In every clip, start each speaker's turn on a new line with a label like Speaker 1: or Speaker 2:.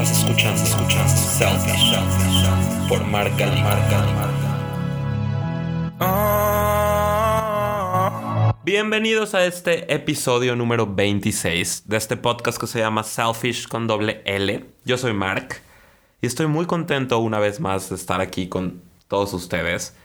Speaker 1: Estás escuchando, escuchando Selfish por Marca Marca Bienvenidos a este episodio número 26 de este podcast que se llama Selfish con doble L. Yo soy Mark y estoy muy contento una vez más de estar aquí con todos ustedes.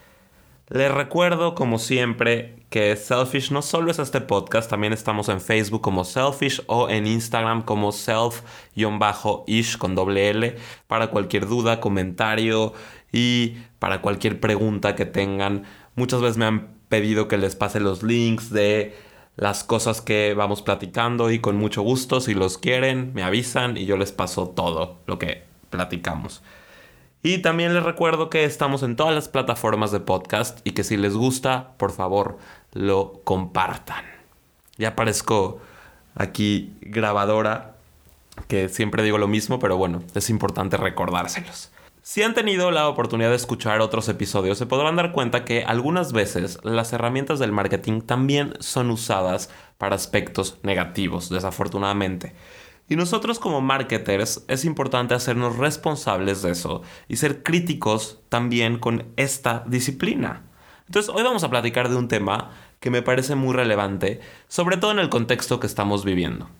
Speaker 1: Les recuerdo, como siempre, que Selfish no solo es este podcast, también estamos en Facebook como Selfish o en Instagram como self-ish con doble L para cualquier duda, comentario y para cualquier pregunta que tengan. Muchas veces me han pedido que les pase los links de las cosas que vamos platicando y con mucho gusto, si los quieren, me avisan y yo les paso todo lo que platicamos. Y también les recuerdo que estamos en todas las plataformas de podcast y que si les gusta, por favor, lo compartan. Ya aparezco aquí grabadora, que siempre digo lo mismo, pero bueno, es importante recordárselos. Si han tenido la oportunidad de escuchar otros episodios, se podrán dar cuenta que algunas veces las herramientas del marketing también son usadas para aspectos negativos, desafortunadamente. Y nosotros como marketers es importante hacernos responsables de eso y ser críticos también con esta disciplina. Entonces hoy vamos a platicar de un tema que me parece muy relevante, sobre todo en el contexto que estamos viviendo.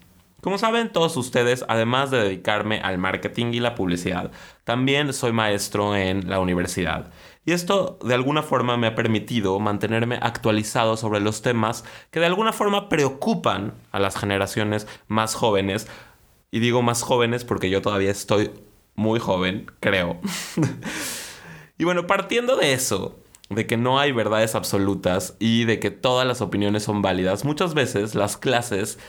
Speaker 1: Como saben todos ustedes, además de dedicarme al marketing y la publicidad, también soy maestro en la universidad. Y esto de alguna forma me ha permitido mantenerme actualizado sobre los temas que de alguna forma preocupan a las generaciones más jóvenes y digo más jóvenes porque yo todavía estoy muy joven, creo. y bueno, partiendo de eso, de que no hay verdades absolutas y de que todas las opiniones son válidas, muchas veces las clases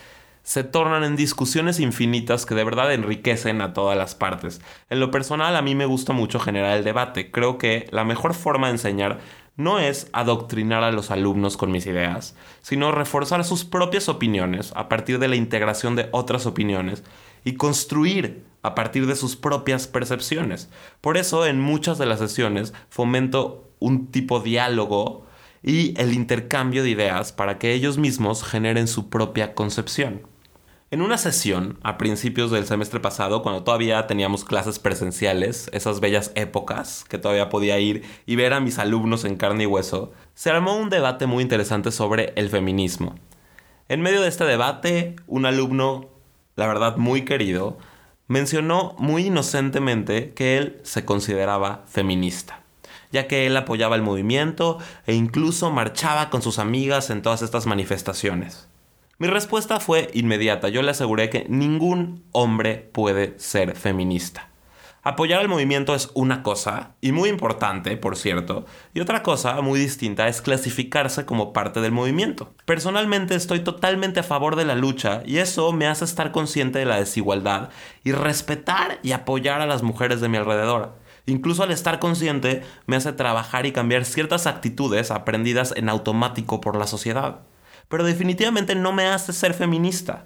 Speaker 1: se tornan en discusiones infinitas que de verdad enriquecen a todas las partes. En lo personal a mí me gusta mucho generar el debate. Creo que la mejor forma de enseñar no es adoctrinar a los alumnos con mis ideas, sino reforzar sus propias opiniones a partir de la integración de otras opiniones y construir a partir de sus propias percepciones. Por eso en muchas de las sesiones fomento un tipo diálogo y el intercambio de ideas para que ellos mismos generen su propia concepción. En una sesión, a principios del semestre pasado, cuando todavía teníamos clases presenciales, esas bellas épocas que todavía podía ir y ver a mis alumnos en carne y hueso, se armó un debate muy interesante sobre el feminismo. En medio de este debate, un alumno la verdad muy querido, mencionó muy inocentemente que él se consideraba feminista, ya que él apoyaba el movimiento e incluso marchaba con sus amigas en todas estas manifestaciones. Mi respuesta fue inmediata, yo le aseguré que ningún hombre puede ser feminista. Apoyar al movimiento es una cosa, y muy importante, por cierto, y otra cosa muy distinta es clasificarse como parte del movimiento. Personalmente estoy totalmente a favor de la lucha y eso me hace estar consciente de la desigualdad y respetar y apoyar a las mujeres de mi alrededor. Incluso al estar consciente me hace trabajar y cambiar ciertas actitudes aprendidas en automático por la sociedad. Pero definitivamente no me hace ser feminista.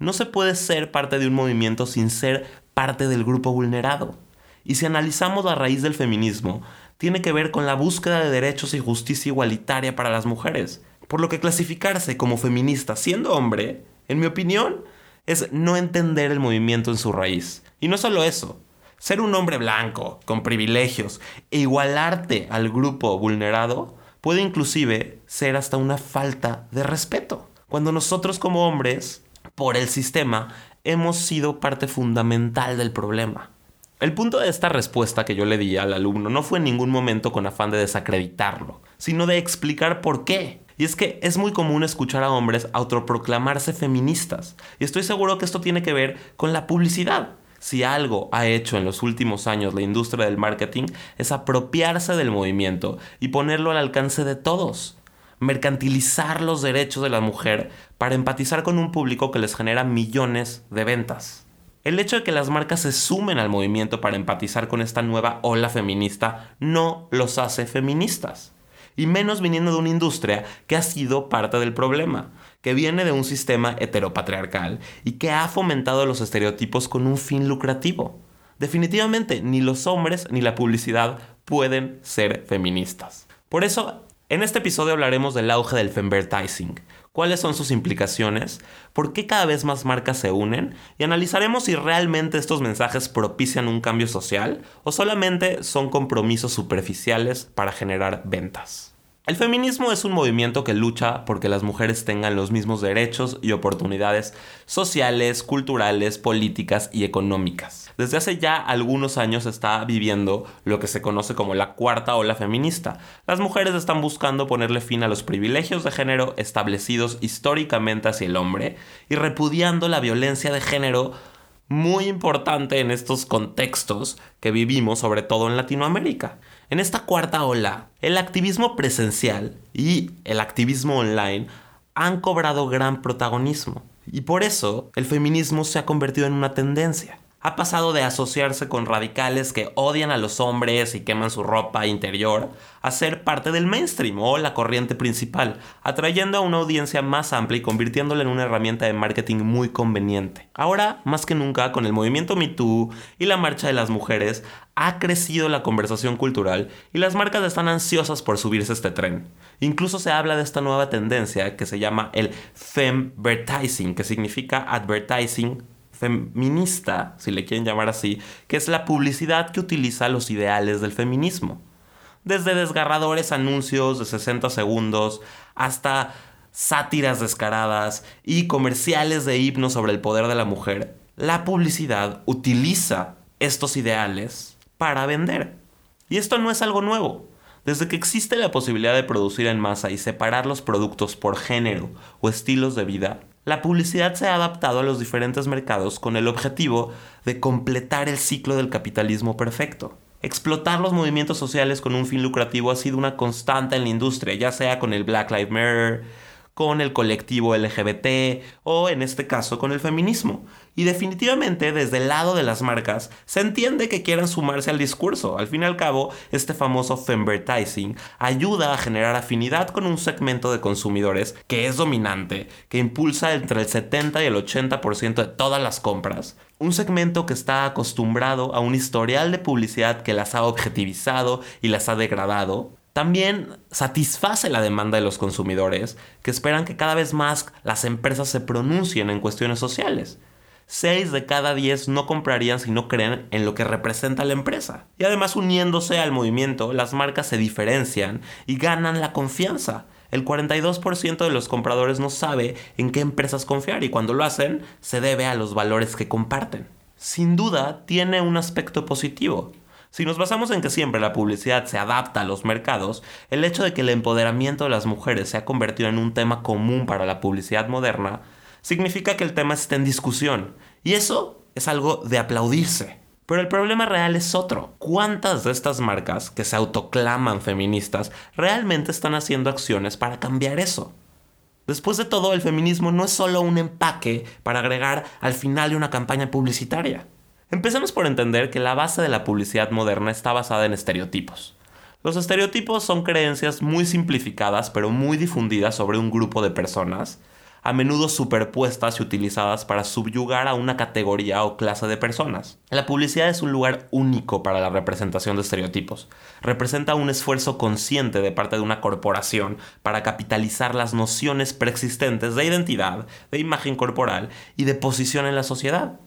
Speaker 1: No se puede ser parte de un movimiento sin ser parte del grupo vulnerado. Y si analizamos la raíz del feminismo, tiene que ver con la búsqueda de derechos y justicia igualitaria para las mujeres. Por lo que clasificarse como feminista siendo hombre, en mi opinión, es no entender el movimiento en su raíz. Y no solo eso, ser un hombre blanco, con privilegios, e igualarte al grupo vulnerado, puede inclusive ser hasta una falta de respeto. Cuando nosotros como hombres, por el sistema, hemos sido parte fundamental del problema. El punto de esta respuesta que yo le di al alumno no fue en ningún momento con afán de desacreditarlo, sino de explicar por qué. Y es que es muy común escuchar a hombres autoproclamarse feministas. Y estoy seguro que esto tiene que ver con la publicidad. Si algo ha hecho en los últimos años la industria del marketing es apropiarse del movimiento y ponerlo al alcance de todos mercantilizar los derechos de la mujer para empatizar con un público que les genera millones de ventas. El hecho de que las marcas se sumen al movimiento para empatizar con esta nueva ola feminista no los hace feministas. Y menos viniendo de una industria que ha sido parte del problema, que viene de un sistema heteropatriarcal y que ha fomentado los estereotipos con un fin lucrativo. Definitivamente, ni los hombres ni la publicidad pueden ser feministas. Por eso en este episodio hablaremos del auge del femvertising, cuáles son sus implicaciones, por qué cada vez más marcas se unen y analizaremos si realmente estos mensajes propician un cambio social o solamente son compromisos superficiales para generar ventas. El feminismo es un movimiento que lucha porque las mujeres tengan los mismos derechos y oportunidades sociales, culturales, políticas y económicas. Desde hace ya algunos años está viviendo lo que se conoce como la cuarta ola feminista. Las mujeres están buscando ponerle fin a los privilegios de género establecidos históricamente hacia el hombre y repudiando la violencia de género muy importante en estos contextos que vivimos, sobre todo en Latinoamérica. En esta cuarta ola, el activismo presencial y el activismo online han cobrado gran protagonismo. Y por eso el feminismo se ha convertido en una tendencia ha pasado de asociarse con radicales que odian a los hombres y queman su ropa interior a ser parte del mainstream o la corriente principal, atrayendo a una audiencia más amplia y convirtiéndola en una herramienta de marketing muy conveniente. Ahora, más que nunca, con el movimiento MeToo y la marcha de las mujeres, ha crecido la conversación cultural y las marcas están ansiosas por subirse a este tren. Incluso se habla de esta nueva tendencia que se llama el femvertising, que significa advertising feminista, si le quieren llamar así, que es la publicidad que utiliza los ideales del feminismo. Desde desgarradores anuncios de 60 segundos hasta sátiras descaradas y comerciales de himnos sobre el poder de la mujer, la publicidad utiliza estos ideales para vender. Y esto no es algo nuevo. Desde que existe la posibilidad de producir en masa y separar los productos por género o estilos de vida, la publicidad se ha adaptado a los diferentes mercados con el objetivo de completar el ciclo del capitalismo perfecto. Explotar los movimientos sociales con un fin lucrativo ha sido una constante en la industria, ya sea con el Black Lives Matter, con el colectivo LGBT o en este caso con el feminismo. Y definitivamente desde el lado de las marcas se entiende que quieran sumarse al discurso. Al fin y al cabo, este famoso femvertising ayuda a generar afinidad con un segmento de consumidores que es dominante, que impulsa entre el 70 y el 80% de todas las compras. Un segmento que está acostumbrado a un historial de publicidad que las ha objetivizado y las ha degradado también satisface la demanda de los consumidores que esperan que cada vez más las empresas se pronuncien en cuestiones sociales. 6 de cada 10 no comprarían si no creen en lo que representa la empresa. Y además uniéndose al movimiento, las marcas se diferencian y ganan la confianza. El 42% de los compradores no sabe en qué empresas confiar y cuando lo hacen se debe a los valores que comparten. Sin duda tiene un aspecto positivo si nos basamos en que siempre la publicidad se adapta a los mercados, el hecho de que el empoderamiento de las mujeres se ha convertido en un tema común para la publicidad moderna, significa que el tema está en discusión. Y eso es algo de aplaudirse. Pero el problema real es otro. ¿Cuántas de estas marcas que se autoclaman feministas realmente están haciendo acciones para cambiar eso? Después de todo, el feminismo no es solo un empaque para agregar al final de una campaña publicitaria. Empecemos por entender que la base de la publicidad moderna está basada en estereotipos. Los estereotipos son creencias muy simplificadas pero muy difundidas sobre un grupo de personas, a menudo superpuestas y utilizadas para subyugar a una categoría o clase de personas. La publicidad es un lugar único para la representación de estereotipos. Representa un esfuerzo consciente de parte de una corporación para capitalizar las nociones preexistentes de identidad, de imagen corporal y de posición en la sociedad.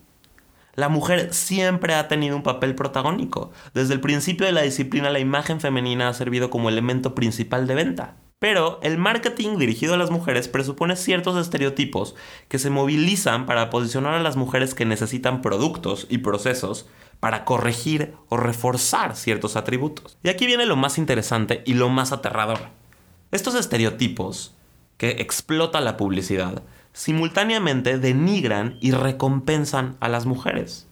Speaker 1: La mujer siempre ha tenido un papel protagónico. Desde el principio de la disciplina la imagen femenina ha servido como elemento principal de venta. Pero el marketing dirigido a las mujeres presupone ciertos estereotipos que se movilizan para posicionar a las mujeres que necesitan productos y procesos para corregir o reforzar ciertos atributos. Y aquí viene lo más interesante y lo más aterrador. Estos estereotipos que explota la publicidad simultáneamente denigran y recompensan a las mujeres.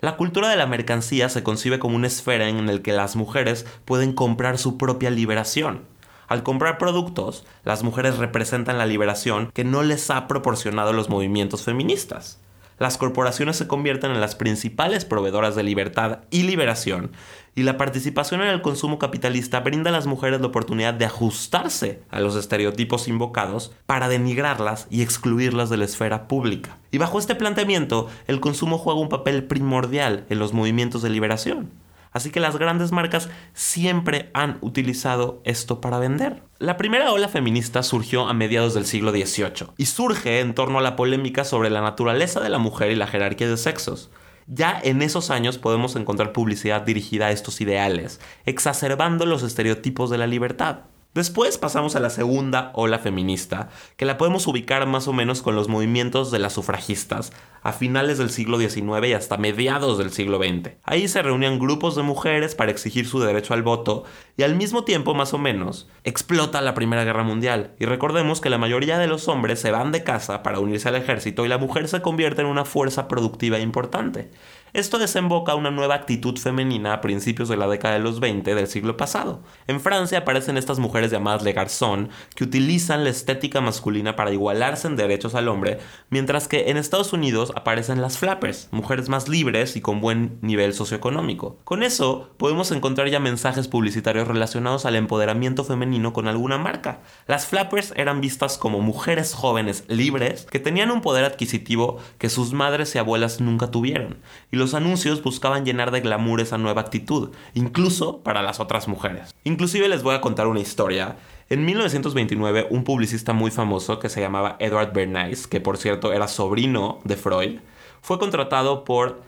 Speaker 1: La cultura de la mercancía se concibe como una esfera en la que las mujeres pueden comprar su propia liberación. Al comprar productos, las mujeres representan la liberación que no les ha proporcionado los movimientos feministas las corporaciones se convierten en las principales proveedoras de libertad y liberación, y la participación en el consumo capitalista brinda a las mujeres la oportunidad de ajustarse a los estereotipos invocados para denigrarlas y excluirlas de la esfera pública. Y bajo este planteamiento, el consumo juega un papel primordial en los movimientos de liberación. Así que las grandes marcas siempre han utilizado esto para vender. La primera ola feminista surgió a mediados del siglo XVIII y surge en torno a la polémica sobre la naturaleza de la mujer y la jerarquía de sexos. Ya en esos años podemos encontrar publicidad dirigida a estos ideales, exacerbando los estereotipos de la libertad. Después pasamos a la segunda ola feminista, que la podemos ubicar más o menos con los movimientos de las sufragistas a finales del siglo XIX y hasta mediados del siglo XX. Ahí se reunían grupos de mujeres para exigir su derecho al voto y al mismo tiempo, más o menos, explota la Primera Guerra Mundial. Y recordemos que la mayoría de los hombres se van de casa para unirse al ejército y la mujer se convierte en una fuerza productiva importante. Esto desemboca una nueva actitud femenina a principios de la década de los 20 del siglo pasado. En Francia aparecen estas mujeres llamadas le garçon que utilizan la estética masculina para igualarse en derechos al hombre, mientras que en Estados Unidos aparecen las flappers, mujeres más libres y con buen nivel socioeconómico. Con eso podemos encontrar ya mensajes publicitarios relacionados al empoderamiento femenino con alguna marca. Las flappers eran vistas como mujeres jóvenes libres que tenían un poder adquisitivo que sus madres y abuelas nunca tuvieron los anuncios buscaban llenar de glamour esa nueva actitud, incluso para las otras mujeres. Inclusive les voy a contar una historia. En 1929, un publicista muy famoso que se llamaba Edward Bernays, que por cierto era sobrino de Freud, fue contratado por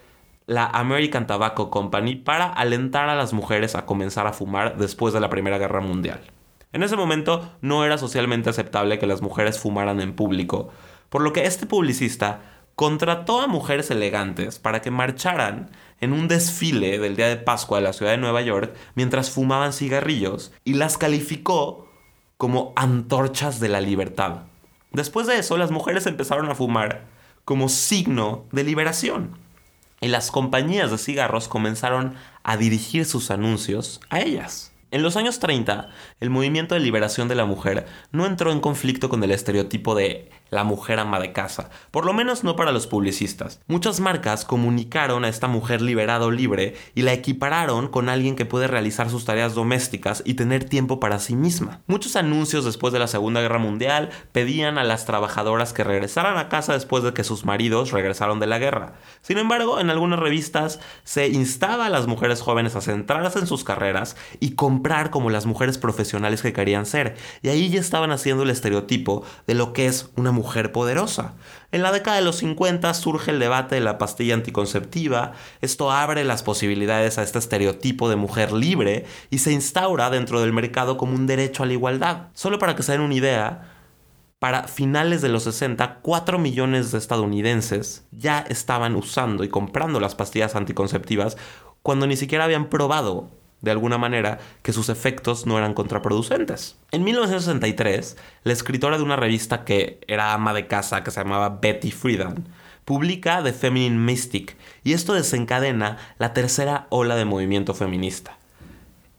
Speaker 1: la American Tobacco Company para alentar a las mujeres a comenzar a fumar después de la Primera Guerra Mundial. En ese momento no era socialmente aceptable que las mujeres fumaran en público, por lo que este publicista contrató a mujeres elegantes para que marcharan en un desfile del día de Pascua de la ciudad de Nueva York mientras fumaban cigarrillos y las calificó como antorchas de la libertad. Después de eso, las mujeres empezaron a fumar como signo de liberación. Y las compañías de cigarros comenzaron a dirigir sus anuncios a ellas. En los años 30, el movimiento de liberación de la mujer no entró en conflicto con el estereotipo de la mujer ama de casa, por lo menos no para los publicistas. Muchas marcas comunicaron a esta mujer liberada o libre y la equipararon con alguien que puede realizar sus tareas domésticas y tener tiempo para sí misma. Muchos anuncios después de la Segunda Guerra Mundial pedían a las trabajadoras que regresaran a casa después de que sus maridos regresaron de la guerra. Sin embargo, en algunas revistas se instaba a las mujeres jóvenes a centrarse en sus carreras y comprar como las mujeres profesionales que querían ser. Y ahí ya estaban haciendo el estereotipo de lo que es una mujer poderosa. En la década de los 50 surge el debate de la pastilla anticonceptiva, esto abre las posibilidades a este estereotipo de mujer libre y se instaura dentro del mercado como un derecho a la igualdad. Solo para que se den una idea, para finales de los 60, 4 millones de estadounidenses ya estaban usando y comprando las pastillas anticonceptivas cuando ni siquiera habían probado de alguna manera, que sus efectos no eran contraproducentes. En 1963, la escritora de una revista que era ama de casa, que se llamaba Betty Friedan, publica The Feminine Mystic, y esto desencadena la tercera ola de movimiento feminista.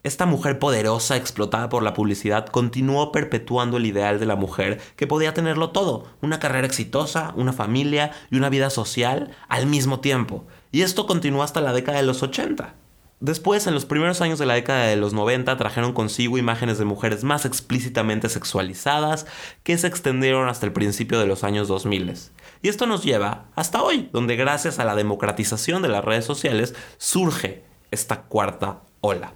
Speaker 1: Esta mujer poderosa, explotada por la publicidad, continuó perpetuando el ideal de la mujer que podía tenerlo todo, una carrera exitosa, una familia y una vida social al mismo tiempo. Y esto continuó hasta la década de los 80. Después, en los primeros años de la década de los 90, trajeron consigo imágenes de mujeres más explícitamente sexualizadas que se extendieron hasta el principio de los años 2000. Y esto nos lleva hasta hoy, donde gracias a la democratización de las redes sociales surge esta cuarta ola.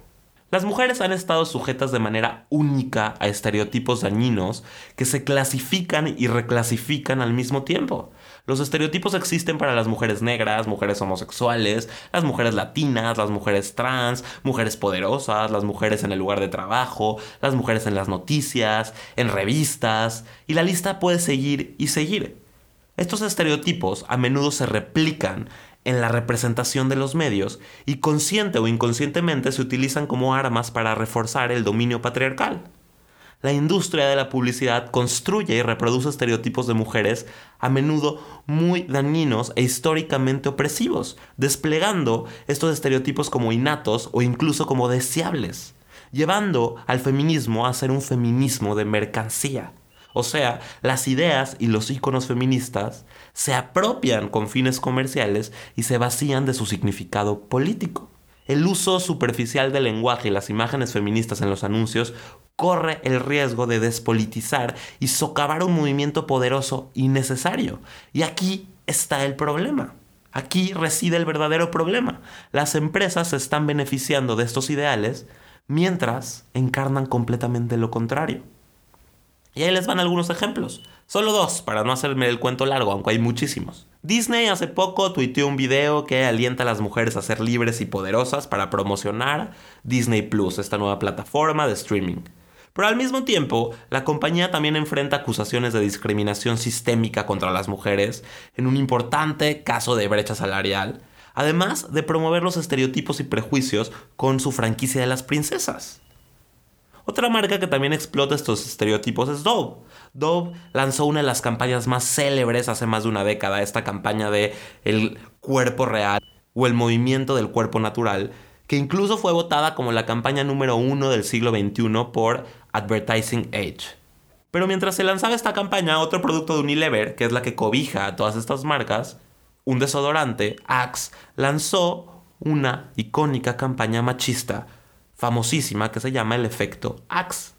Speaker 1: Las mujeres han estado sujetas de manera única a estereotipos dañinos que se clasifican y reclasifican al mismo tiempo. Los estereotipos existen para las mujeres negras, mujeres homosexuales, las mujeres latinas, las mujeres trans, mujeres poderosas, las mujeres en el lugar de trabajo, las mujeres en las noticias, en revistas, y la lista puede seguir y seguir. Estos estereotipos a menudo se replican en la representación de los medios y consciente o inconscientemente se utilizan como armas para reforzar el dominio patriarcal. La industria de la publicidad construye y reproduce estereotipos de mujeres a menudo muy dañinos e históricamente opresivos, desplegando estos estereotipos como innatos o incluso como deseables, llevando al feminismo a ser un feminismo de mercancía. O sea, las ideas y los iconos feministas se apropian con fines comerciales y se vacían de su significado político. El uso superficial del lenguaje y las imágenes feministas en los anuncios corre el riesgo de despolitizar y socavar un movimiento poderoso y necesario. Y aquí está el problema. Aquí reside el verdadero problema. Las empresas se están beneficiando de estos ideales mientras encarnan completamente lo contrario. Y ahí les van algunos ejemplos. Solo dos, para no hacerme el cuento largo, aunque hay muchísimos. Disney hace poco tuiteó un video que alienta a las mujeres a ser libres y poderosas para promocionar Disney Plus, esta nueva plataforma de streaming. Pero al mismo tiempo, la compañía también enfrenta acusaciones de discriminación sistémica contra las mujeres en un importante caso de brecha salarial, además de promover los estereotipos y prejuicios con su franquicia de las princesas. Otra marca que también explota estos estereotipos es Dove. Dove lanzó una de las campañas más célebres hace más de una década, esta campaña de el cuerpo real o el movimiento del cuerpo natural, que incluso fue votada como la campaña número uno del siglo XXI por Advertising Age. Pero mientras se lanzaba esta campaña, otro producto de Unilever, que es la que cobija a todas estas marcas, un desodorante, Axe, lanzó una icónica campaña machista, famosísima, que se llama el efecto Axe.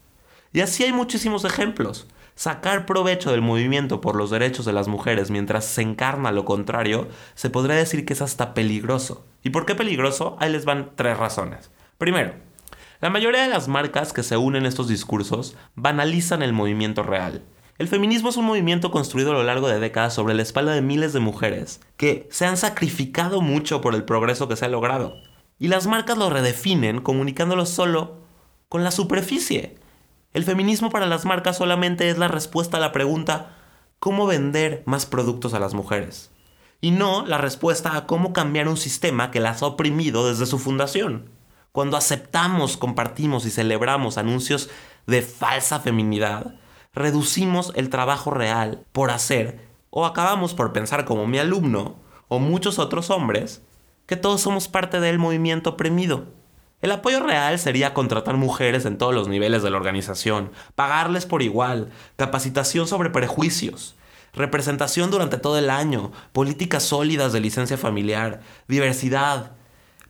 Speaker 1: Y así hay muchísimos ejemplos. Sacar provecho del movimiento por los derechos de las mujeres mientras se encarna lo contrario, se podría decir que es hasta peligroso. ¿Y por qué peligroso? Ahí les van tres razones. Primero, la mayoría de las marcas que se unen a estos discursos banalizan el movimiento real. El feminismo es un movimiento construido a lo largo de décadas sobre la espalda de miles de mujeres que se han sacrificado mucho por el progreso que se ha logrado. Y las marcas lo redefinen comunicándolo solo con la superficie. El feminismo para las marcas solamente es la respuesta a la pregunta ¿cómo vender más productos a las mujeres? Y no la respuesta a cómo cambiar un sistema que las ha oprimido desde su fundación. Cuando aceptamos, compartimos y celebramos anuncios de falsa feminidad, reducimos el trabajo real por hacer o acabamos por pensar como mi alumno o muchos otros hombres que todos somos parte del movimiento oprimido. El apoyo real sería contratar mujeres en todos los niveles de la organización, pagarles por igual, capacitación sobre prejuicios, representación durante todo el año, políticas sólidas de licencia familiar, diversidad,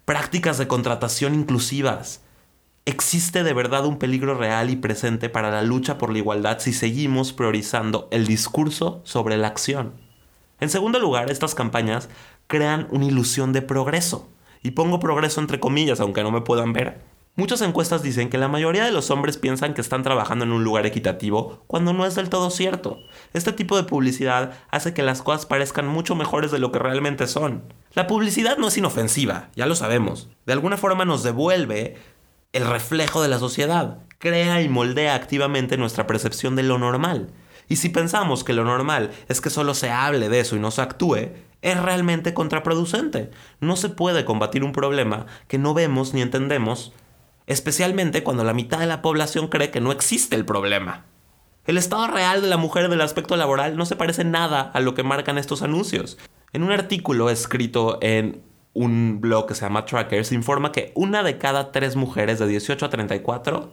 Speaker 1: prácticas de contratación inclusivas. Existe de verdad un peligro real y presente para la lucha por la igualdad si seguimos priorizando el discurso sobre la acción. En segundo lugar, estas campañas crean una ilusión de progreso. Y pongo progreso entre comillas, aunque no me puedan ver. Muchas encuestas dicen que la mayoría de los hombres piensan que están trabajando en un lugar equitativo cuando no es del todo cierto. Este tipo de publicidad hace que las cosas parezcan mucho mejores de lo que realmente son. La publicidad no es inofensiva, ya lo sabemos. De alguna forma nos devuelve el reflejo de la sociedad, crea y moldea activamente nuestra percepción de lo normal. Y si pensamos que lo normal es que solo se hable de eso y no se actúe, es realmente contraproducente. No se puede combatir un problema que no vemos ni entendemos, especialmente cuando la mitad de la población cree que no existe el problema. El estado real de la mujer del aspecto laboral no se parece nada a lo que marcan estos anuncios. En un artículo escrito en un blog que se llama Tracker, se informa que una de cada tres mujeres de 18 a 34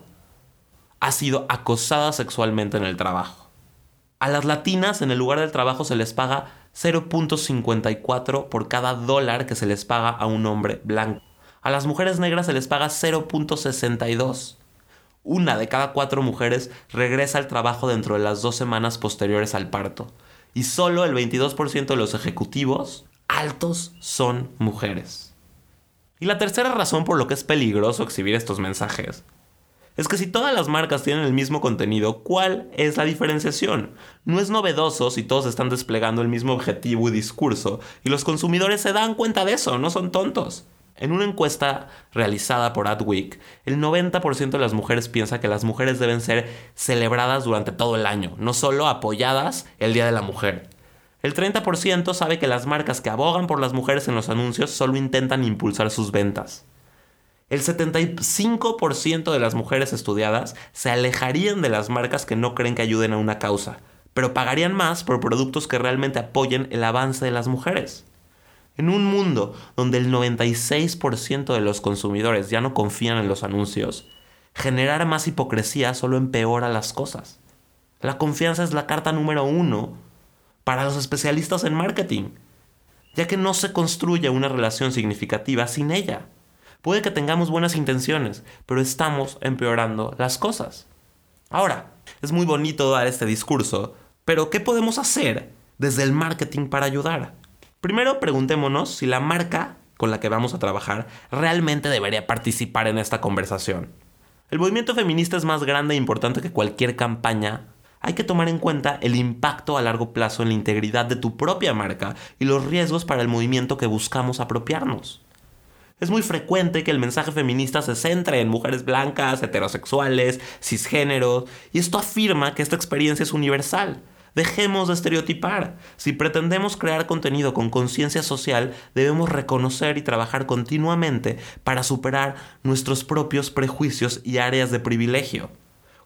Speaker 1: ha sido acosada sexualmente en el trabajo. A las latinas en el lugar del trabajo se les paga 0.54 por cada dólar que se les paga a un hombre blanco. A las mujeres negras se les paga 0.62. Una de cada cuatro mujeres regresa al trabajo dentro de las dos semanas posteriores al parto y solo el 22% de los ejecutivos altos son mujeres. Y la tercera razón por lo que es peligroso exhibir estos mensajes es que si todas las marcas tienen el mismo contenido, ¿cuál es la diferenciación? No es novedoso si todos están desplegando el mismo objetivo y discurso, y los consumidores se dan cuenta de eso, no son tontos. En una encuesta realizada por Adweek, el 90% de las mujeres piensa que las mujeres deben ser celebradas durante todo el año, no solo apoyadas el Día de la Mujer. El 30% sabe que las marcas que abogan por las mujeres en los anuncios solo intentan impulsar sus ventas. El 75% de las mujeres estudiadas se alejarían de las marcas que no creen que ayuden a una causa, pero pagarían más por productos que realmente apoyen el avance de las mujeres. En un mundo donde el 96% de los consumidores ya no confían en los anuncios, generar más hipocresía solo empeora las cosas. La confianza es la carta número uno para los especialistas en marketing, ya que no se construye una relación significativa sin ella. Puede que tengamos buenas intenciones, pero estamos empeorando las cosas. Ahora, es muy bonito dar este discurso, pero ¿qué podemos hacer desde el marketing para ayudar? Primero preguntémonos si la marca con la que vamos a trabajar realmente debería participar en esta conversación. El movimiento feminista es más grande e importante que cualquier campaña. Hay que tomar en cuenta el impacto a largo plazo en la integridad de tu propia marca y los riesgos para el movimiento que buscamos apropiarnos. Es muy frecuente que el mensaje feminista se centre en mujeres blancas, heterosexuales, cisgéneros, y esto afirma que esta experiencia es universal Dejemos de estereotipar. Si pretendemos crear contenido con conciencia social, debemos reconocer y trabajar continuamente para superar nuestros propios prejuicios y áreas de privilegio.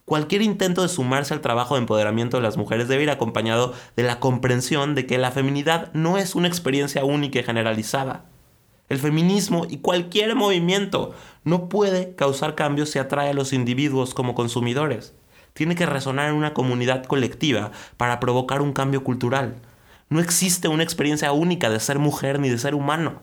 Speaker 1: Cualquier intento de sumarse al trabajo de empoderamiento de las mujeres debe ir acompañado de la comprensión de que la feminidad no es una experiencia única y generalizada. El feminismo y cualquier movimiento no puede causar cambios si atrae a los individuos como consumidores tiene que resonar en una comunidad colectiva para provocar un cambio cultural. No existe una experiencia única de ser mujer ni de ser humano.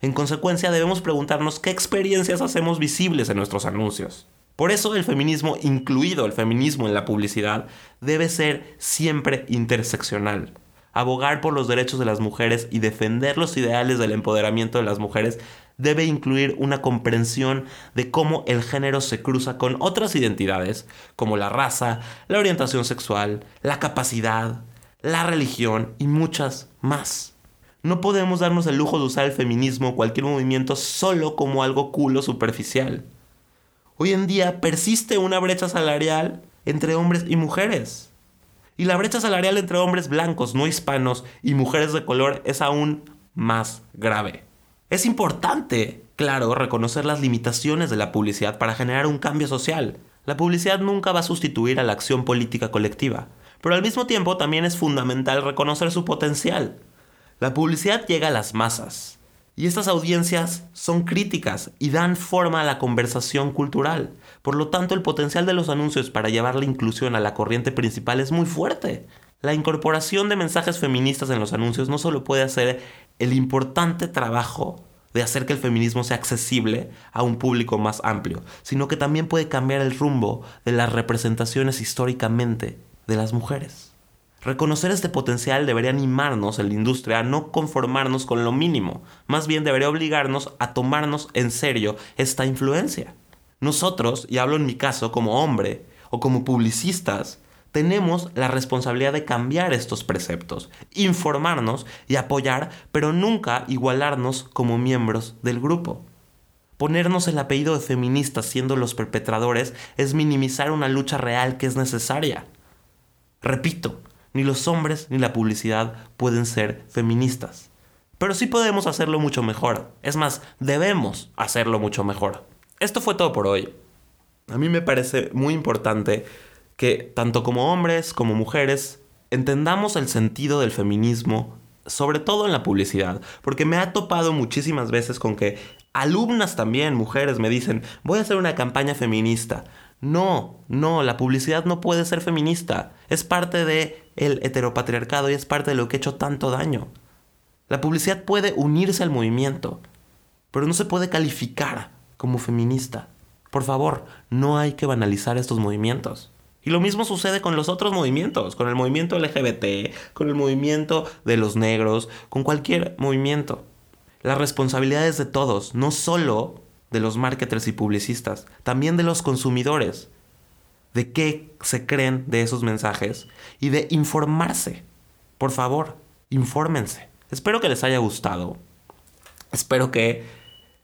Speaker 1: En consecuencia, debemos preguntarnos qué experiencias hacemos visibles en nuestros anuncios. Por eso el feminismo, incluido el feminismo en la publicidad, debe ser siempre interseccional. Abogar por los derechos de las mujeres y defender los ideales del empoderamiento de las mujeres debe incluir una comprensión de cómo el género se cruza con otras identidades, como la raza, la orientación sexual, la capacidad, la religión y muchas más. No podemos darnos el lujo de usar el feminismo o cualquier movimiento solo como algo culo superficial. Hoy en día persiste una brecha salarial entre hombres y mujeres. Y la brecha salarial entre hombres blancos, no hispanos, y mujeres de color es aún más grave. Es importante, claro, reconocer las limitaciones de la publicidad para generar un cambio social. La publicidad nunca va a sustituir a la acción política colectiva, pero al mismo tiempo también es fundamental reconocer su potencial. La publicidad llega a las masas, y estas audiencias son críticas y dan forma a la conversación cultural. Por lo tanto, el potencial de los anuncios para llevar la inclusión a la corriente principal es muy fuerte. La incorporación de mensajes feministas en los anuncios no solo puede hacer el importante trabajo de hacer que el feminismo sea accesible a un público más amplio, sino que también puede cambiar el rumbo de las representaciones históricamente de las mujeres. Reconocer este potencial debería animarnos en la industria a no conformarnos con lo mínimo, más bien debería obligarnos a tomarnos en serio esta influencia. Nosotros, y hablo en mi caso como hombre o como publicistas, tenemos la responsabilidad de cambiar estos preceptos, informarnos y apoyar, pero nunca igualarnos como miembros del grupo. Ponernos el apellido de feministas siendo los perpetradores es minimizar una lucha real que es necesaria. Repito, ni los hombres ni la publicidad pueden ser feministas. Pero sí podemos hacerlo mucho mejor. Es más, debemos hacerlo mucho mejor. Esto fue todo por hoy. A mí me parece muy importante que tanto como hombres como mujeres entendamos el sentido del feminismo, sobre todo en la publicidad, porque me ha topado muchísimas veces con que alumnas también, mujeres, me dicen, voy a hacer una campaña feminista. No, no, la publicidad no puede ser feminista. Es parte de el heteropatriarcado y es parte de lo que ha hecho tanto daño. La publicidad puede unirse al movimiento, pero no se puede calificar como feminista. Por favor, no hay que banalizar estos movimientos. Y lo mismo sucede con los otros movimientos, con el movimiento LGBT, con el movimiento de los negros, con cualquier movimiento. La responsabilidad es de todos, no solo de los marketers y publicistas, también de los consumidores, de qué se creen de esos mensajes y de informarse. Por favor, infórmense. Espero que les haya gustado. Espero que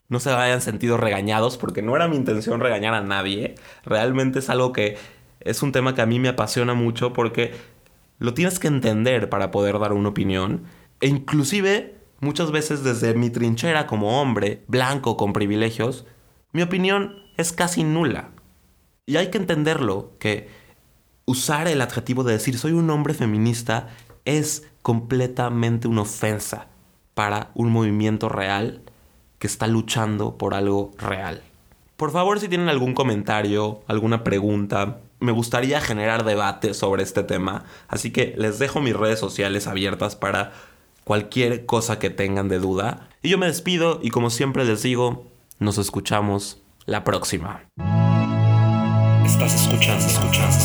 Speaker 1: no se hayan sentido regañados porque no era mi intención regañar a nadie. Realmente es algo que es un tema que a mí me apasiona mucho porque lo tienes que entender para poder dar una opinión. E inclusive, muchas veces desde mi trinchera como hombre, blanco, con privilegios, mi opinión es casi nula. Y hay que entenderlo, que usar el adjetivo de decir soy un hombre feminista es completamente una ofensa para un movimiento real que está luchando por algo real. Por favor, si tienen algún comentario, alguna pregunta, me gustaría generar debate sobre este tema, así que les dejo mis redes sociales abiertas para cualquier cosa que tengan de duda. Y yo me despido y como siempre les digo, nos escuchamos la próxima.
Speaker 2: Estás escuchando, escuchando